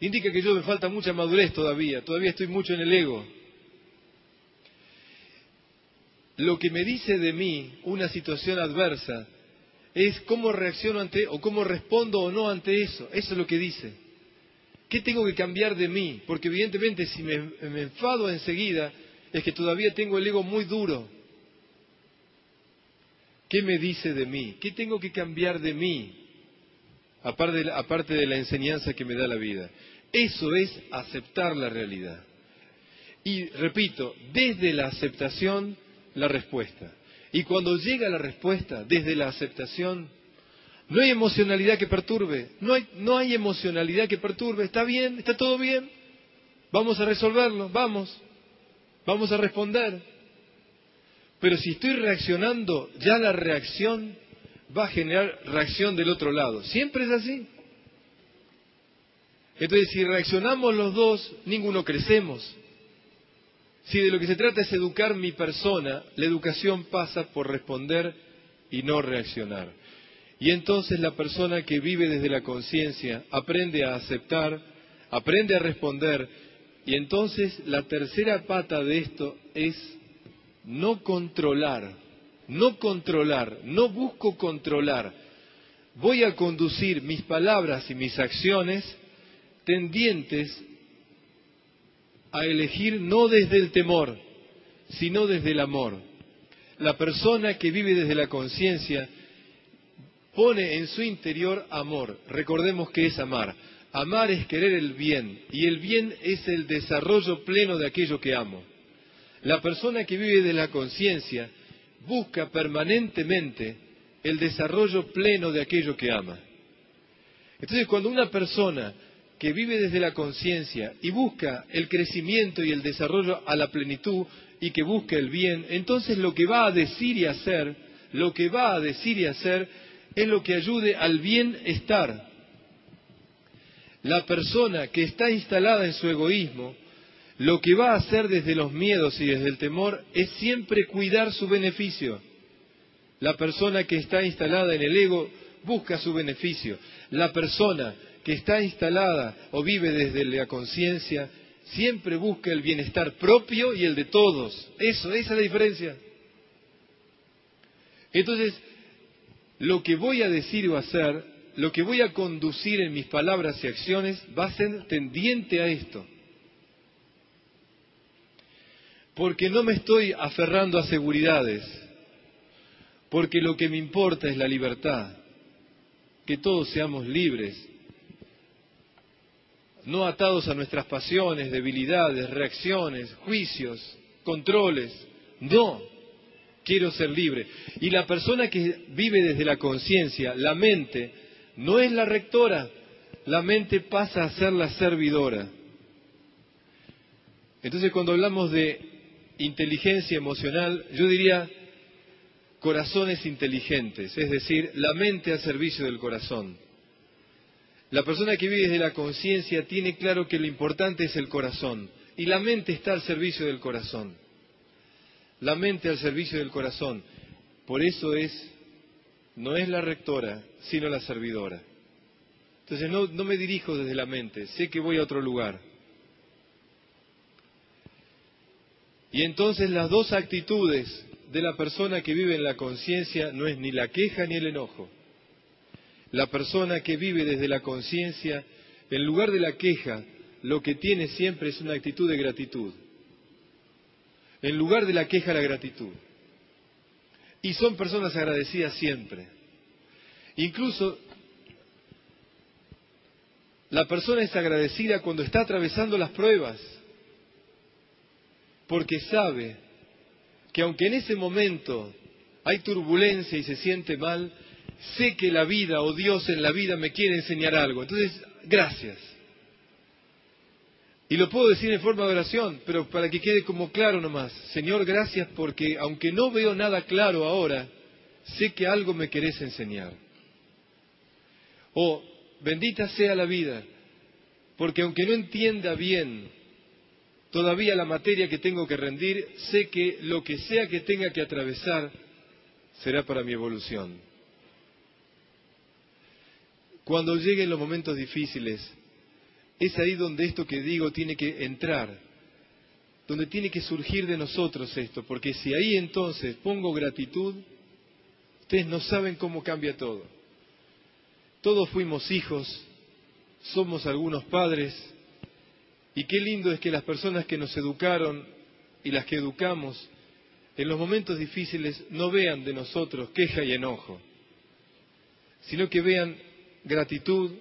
indica que yo me falta mucha madurez todavía, todavía estoy mucho en el ego. Lo que me dice de mí una situación adversa es cómo reacciono ante o cómo respondo o no ante eso. Eso es lo que dice. ¿Qué tengo que cambiar de mí? Porque evidentemente si me, enfado enseguida es que todavía tengo el ego muy duro. ¿Qué me dice de mí? ¿Qué tengo que cambiar de mí? Aparte aparte de la enseñanza que me da la vida. Eso es aceptar la realidad. Y repito, desde la aceptación, la respuesta. Y cuando llega la respuesta, desde la aceptación, no hay emocionalidad que perturbe, no hay, emocionalidad que perturbe, está bien, está todo bien, vamos a resolverlo, vamos, vamos a responder. Pero si estoy reaccionando, ya la reacción va a generar reacción del otro lado. Siempre es así. Entonces, si reaccionamos los dos, ninguno crecemos. Si de lo que se trata es educar mi persona, la educación pasa por responder y no reaccionar. Y entonces la persona que vive desde la conciencia aprende a aceptar, aprende a responder, y entonces la tercera pata de esto es no controlar, no controlar, no busco controlar. Voy a conducir mis palabras y mis acciones tendientes a elegir no desde el temor, sino desde el amor. La persona que vive desde la conciencia pone en su interior amor. Recordemos que es amar. Amar es querer el bien y el bien es el desarrollo pleno de aquello que amo. La persona que vive de la conciencia busca permanentemente el desarrollo pleno de aquello que ama. Entonces, cuando una persona que vive desde la conciencia y busca el crecimiento y el desarrollo a la plenitud y que busca el bien, entonces lo que va a decir y hacer, lo que va a decir y hacer es lo que ayude al bienestar. La persona que está instalada en su egoísmo, lo que va a hacer desde los miedos y desde el temor es siempre cuidar su beneficio. La persona que está instalada en el ego busca su beneficio. La persona que está instalada o vive desde la conciencia siempre busca el bienestar propio y el de todos. Eso, esa es la diferencia. Entonces, lo que voy a decir o hacer, lo que voy a conducir en mis palabras y acciones va a ser tendiente a esto. Porque no me estoy aferrando a seguridades, porque lo que me importa es la libertad, que todos seamos libres, no atados a nuestras pasiones, debilidades, reacciones, juicios, controles. No, quiero ser libre. Y la persona que vive desde la conciencia, la mente, no es la rectora, la mente pasa a ser la servidora. Entonces cuando hablamos de inteligencia emocional, yo diría corazones inteligentes, es decir, la mente al servicio del corazón. La persona que vive desde la conciencia tiene claro que lo importante es el corazón y la mente está al servicio del corazón. La mente al servicio del corazón. Por eso es, no es la rectora, sino la servidora. Entonces no, no me dirijo desde la mente, sé que voy a otro lugar. Y entonces las dos actitudes de la persona que vive en la conciencia no es ni la queja ni el enojo la persona que vive desde la conciencia, en lugar de la queja, lo que tiene siempre es una actitud de gratitud. En lugar de la queja, la gratitud. Y son personas agradecidas siempre. Incluso la persona es agradecida cuando está atravesando las pruebas, porque sabe que aunque en ese momento hay turbulencia y se siente mal, sé que la vida o Dios en la vida me quiere enseñar algo. Entonces, gracias. Y lo puedo decir en forma de oración, pero para que quede como claro nomás. Señor, gracias porque aunque no veo nada claro ahora, sé que algo me querés enseñar. O bendita sea la vida, porque aunque no entienda bien todavía la materia que tengo que rendir, sé que lo que sea que tenga que atravesar será para mi evolución. Cuando lleguen los momentos difíciles, es ahí donde esto que digo tiene que entrar, donde tiene que surgir de nosotros esto, porque si ahí entonces pongo gratitud, ustedes no saben cómo cambia todo. Todos fuimos hijos, somos algunos padres, y qué lindo es que las personas que nos educaron y las que educamos, en los momentos difíciles no vean de nosotros queja y enojo, sino que vean gratitud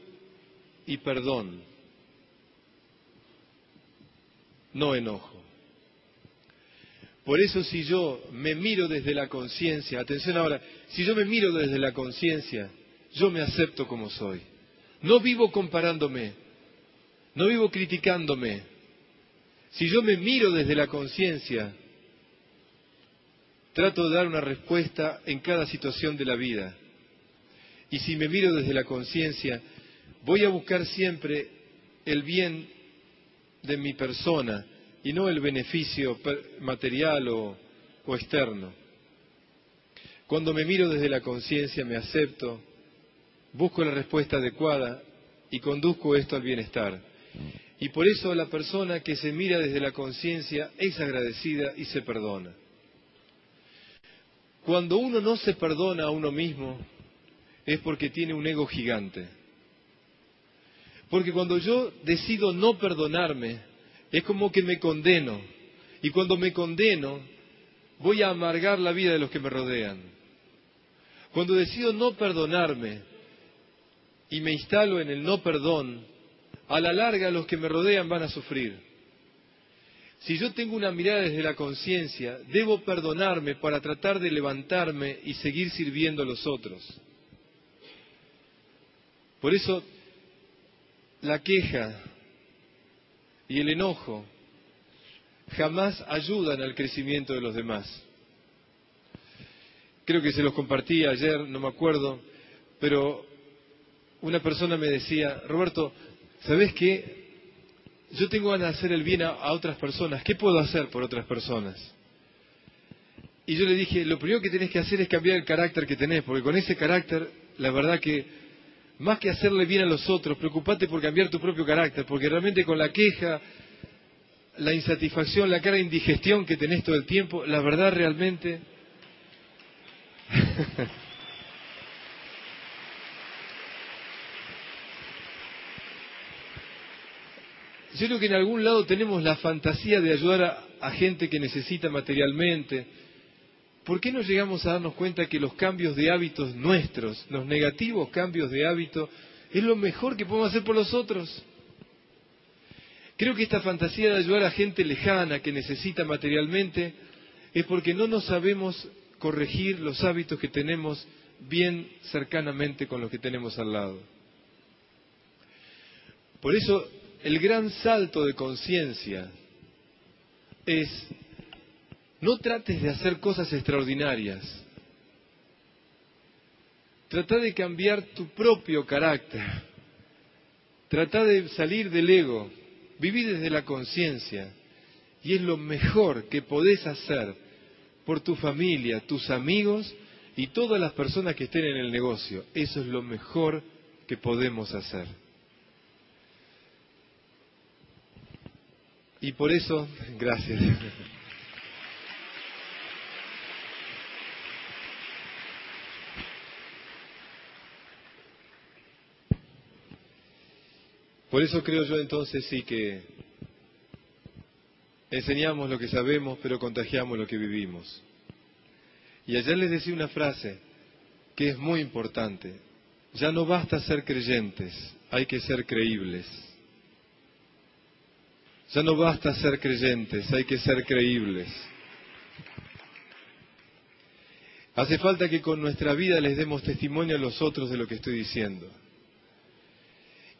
y perdón, no enojo. Por eso si yo me miro desde la conciencia, atención ahora, si yo me miro desde la conciencia, yo me acepto como soy. No vivo comparándome, no vivo criticándome. Si yo me miro desde la conciencia, trato de dar una respuesta en cada situación de la vida. Y si me miro desde la conciencia, voy a buscar siempre el bien de mi persona y no el beneficio material o, externo. Cuando me miro desde la conciencia, me acepto, busco la respuesta adecuada y conduzco esto al bienestar. Y por eso la persona que se mira desde la conciencia es agradecida y se perdona. Cuando uno no se perdona a uno mismo, es porque tiene un ego gigante. Porque cuando yo decido no perdonarme, es como que me condeno. Y cuando me condeno, voy a amargar la vida de los que me rodean. Cuando decido no perdonarme y me instalo en el no perdón, a la larga los que me rodean van a sufrir. Si yo tengo una mirada desde la conciencia, debo perdonarme para tratar de levantarme y seguir sirviendo a los otros. Por eso, la queja y el enojo jamás ayudan al crecimiento de los demás. Creo que se los compartí ayer, no me acuerdo, pero una persona me decía, Roberto, ¿sabes qué? Yo tengo ganas de hacer el bien a, otras personas. ¿Qué puedo hacer por otras personas? Y yo le dije, lo primero que tenés que hacer es cambiar el carácter que tenés, porque con ese carácter, la verdad que más que hacerle bien a los otros, preocupate por cambiar tu propio carácter, porque realmente con la queja, la insatisfacción, la cara de indigestión que tenés todo el tiempo, la verdad realmente... Yo creo que en algún lado tenemos la fantasía de ayudar a, gente que necesita materialmente. ¿Por qué no llegamos a darnos cuenta que los cambios de hábitos nuestros, los negativos cambios de hábito, es lo mejor que podemos hacer por los otros? Creo que esta fantasía de ayudar a gente lejana que necesita materialmente es porque no nos sabemos corregir los hábitos que tenemos bien cercanamente con los que tenemos al lado. Por eso el gran salto de conciencia es, no trates de hacer cosas extraordinarias, trata de cambiar tu propio carácter, trata de salir del ego, vivir desde la conciencia, y es lo mejor que podés hacer por tu familia, tus amigos y todas las personas que estén en el negocio. Eso es lo mejor que podemos hacer. Y por eso, gracias. Por eso creo yo entonces sí que enseñamos lo que sabemos, pero contagiamos lo que vivimos. Y ayer les decía una frase que es muy importante. Ya no basta ser creyentes, hay que ser creíbles. Ya no basta ser creyentes, hay que ser creíbles. Hace falta que con nuestra vida les demos testimonio a los otros de lo que estoy diciendo.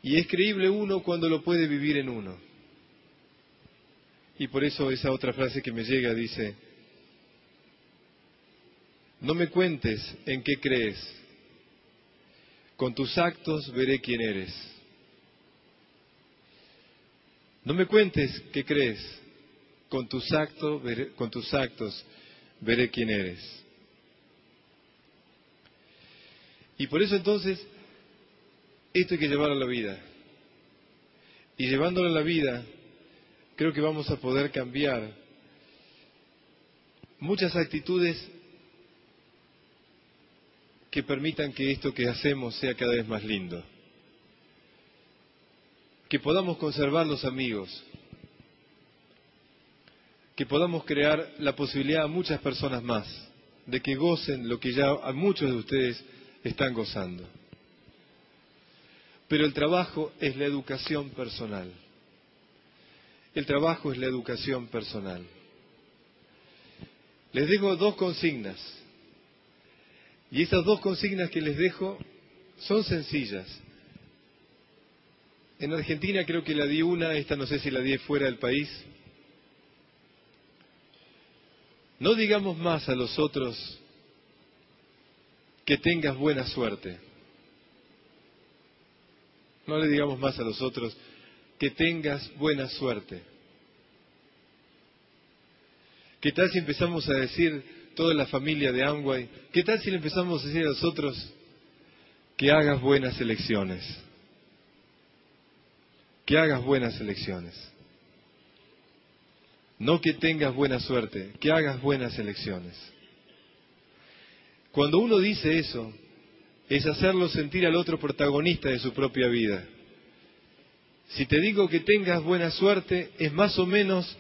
Y es creíble uno cuando lo puede vivir en uno. Y por eso esa otra frase que me llega dice, no me cuentes en qué crees, con tus actos veré quién eres. No me cuentes qué crees, con tus, actos veré, quién eres. Y por eso entonces, esto hay que llevarlo a la vida. Y llevándolo a la vida, creo que vamos a poder cambiar muchas actitudes que permitan que esto que hacemos sea cada vez más lindo que podamos conservar los amigos, que podamos crear la posibilidad a muchas personas más de que gocen lo que ya a muchos de ustedes están gozando. Pero el trabajo es la educación personal. El trabajo es la educación personal. Les dejo dos consignas. Y esas dos consignas que les dejo son sencillas. En Argentina creo que la di una, esta no sé si la di fuera del país. No digamos más a los otros que tengas buena suerte. No le digamos más a los otros que tengas buena suerte. ¿Qué tal si empezamos a decir toda la familia de Amway? ¿Qué tal si le empezamos a decir a los otros que hagas buenas elecciones? que hagas buenas elecciones. No que tengas buena suerte, que hagas buenas elecciones. Cuando uno dice eso, es hacerlo sentir al otro protagonista de su propia vida. Si te digo que tengas buena suerte, es más o menos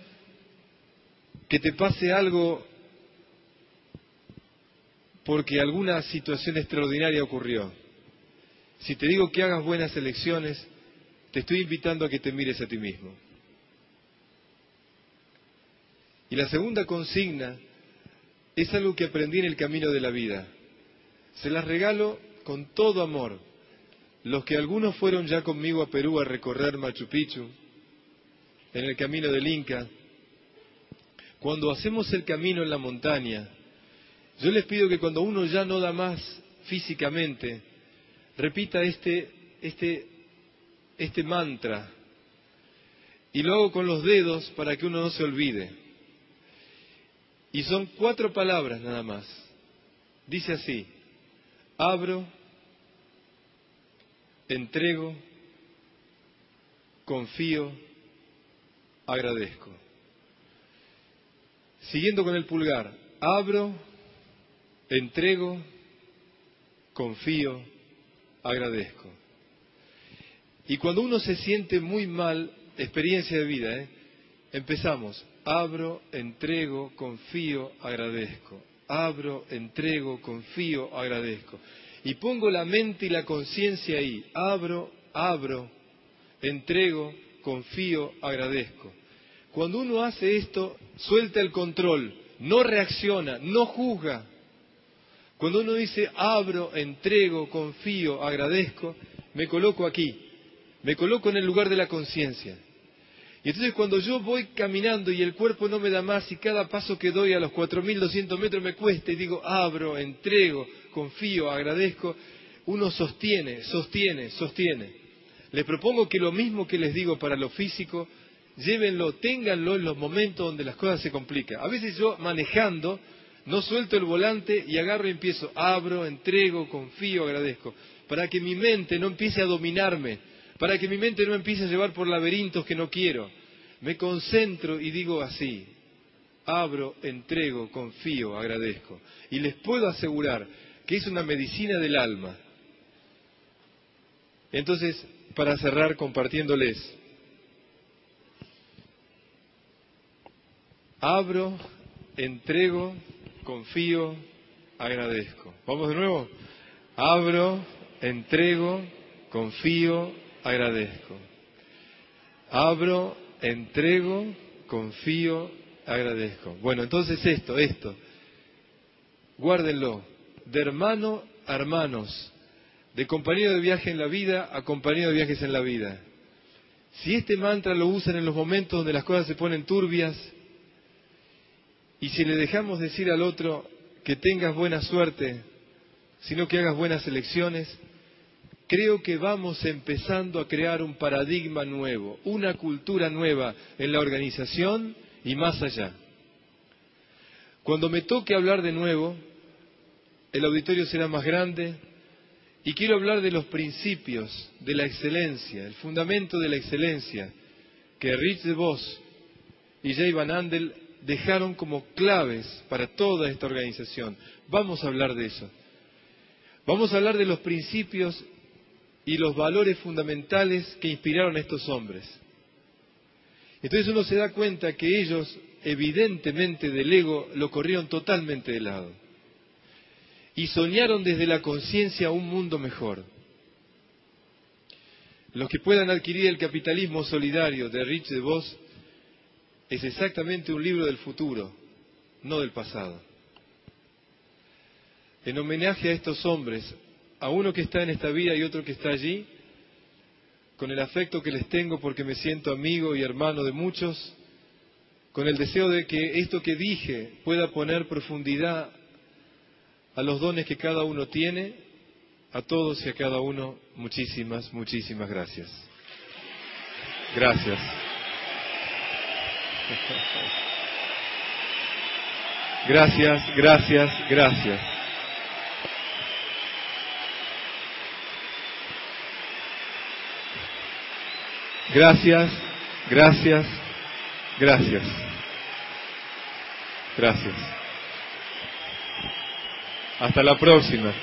que te pase algo porque alguna situación extraordinaria ocurrió. Si te digo que hagas buenas elecciones, te estoy invitando a que te mires a ti mismo. Y la segunda consigna es algo que aprendí en el camino de la vida. Se las regalo con todo amor, los que algunos fueron ya conmigo a Perú a recorrer Machu Picchu, en el camino del Inca, cuando hacemos el camino en la montaña, yo les pido que cuando uno ya no da más físicamente, repita este, este, este mantra. Y lo hago con los dedos para que uno no se olvide. Y son cuatro palabras nada más. Dice así, abro, entrego, confío, agradezco. Siguiendo con el pulgar, abro, entrego, confío, agradezco. Y cuando uno se siente muy mal, experiencia de vida, ¿eh? empezamos, abro, entrego, confío, agradezco. Abro, entrego, confío, agradezco. Y pongo la mente y la conciencia ahí. Abro, abro, entrego, confío, agradezco. Cuando uno hace esto, suelta el control, no reacciona, no juzga. Cuando uno dice abro, entrego, confío, agradezco, me coloco aquí, me coloco en el lugar de la conciencia. Y entonces cuando yo voy caminando y el cuerpo no me da más y cada paso que doy a los 4.200 metros me cuesta y digo abro, entrego, confío, agradezco, uno sostiene, sostiene, sostiene. Les propongo que lo mismo que les digo para lo físico, llévenlo, ténganlo en los momentos donde las cosas se complican. A veces yo manejando, no suelto el volante y agarro y empiezo, abro, entrego, confío, agradezco, para que mi mente no empiece a dominarme, para que mi mente no empiece a llevar por laberintos que no quiero. Me concentro y digo así, abro, entrego, confío, agradezco. Y les puedo asegurar que es una medicina del alma. Entonces, para cerrar compartiéndoles, abro, entrego, confío, agradezco. Vamos de nuevo. Abro, entrego, confío, agradezco. Abro, entrego, confío, agradezco. Bueno, entonces esto, esto, guárdenlo, de hermano a hermanos, de compañero de viaje en la vida a compañero de viajes en la vida. Si este mantra lo usan en los momentos donde las cosas se ponen turbias, y si le dejamos decir al otro que tengas buena suerte, sino que hagas buenas elecciones, creo que vamos empezando a crear un paradigma nuevo, una cultura nueva en la organización y más allá. Cuando me toque hablar de nuevo, el auditorio será más grande y quiero hablar de los principios de la excelencia, el fundamento de la excelencia que Rich DeVos y Jay Van Andel dejaron como claves para toda esta organización. Vamos a hablar de eso. Vamos a hablar de los principios y los valores fundamentales que inspiraron a estos hombres. Entonces uno se da cuenta que ellos, evidentemente del ego, lo corrieron totalmente de lado y soñaron desde la conciencia un mundo mejor. Los que puedan adquirir el capitalismo solidario de Rich DeVos es exactamente un libro del futuro, no del pasado. En homenaje a estos hombres, a uno que está en esta vida y otro que está allí, con el afecto que les tengo porque me siento amigo y hermano de muchos, con el deseo de que esto que dije pueda poner profundidad a los dones que cada uno tiene, a todos y a cada uno, muchísimas, muchísimas gracias. Gracias. Gracias, gracias, gracias. Gracias, gracias, gracias. Gracias. Hasta la próxima.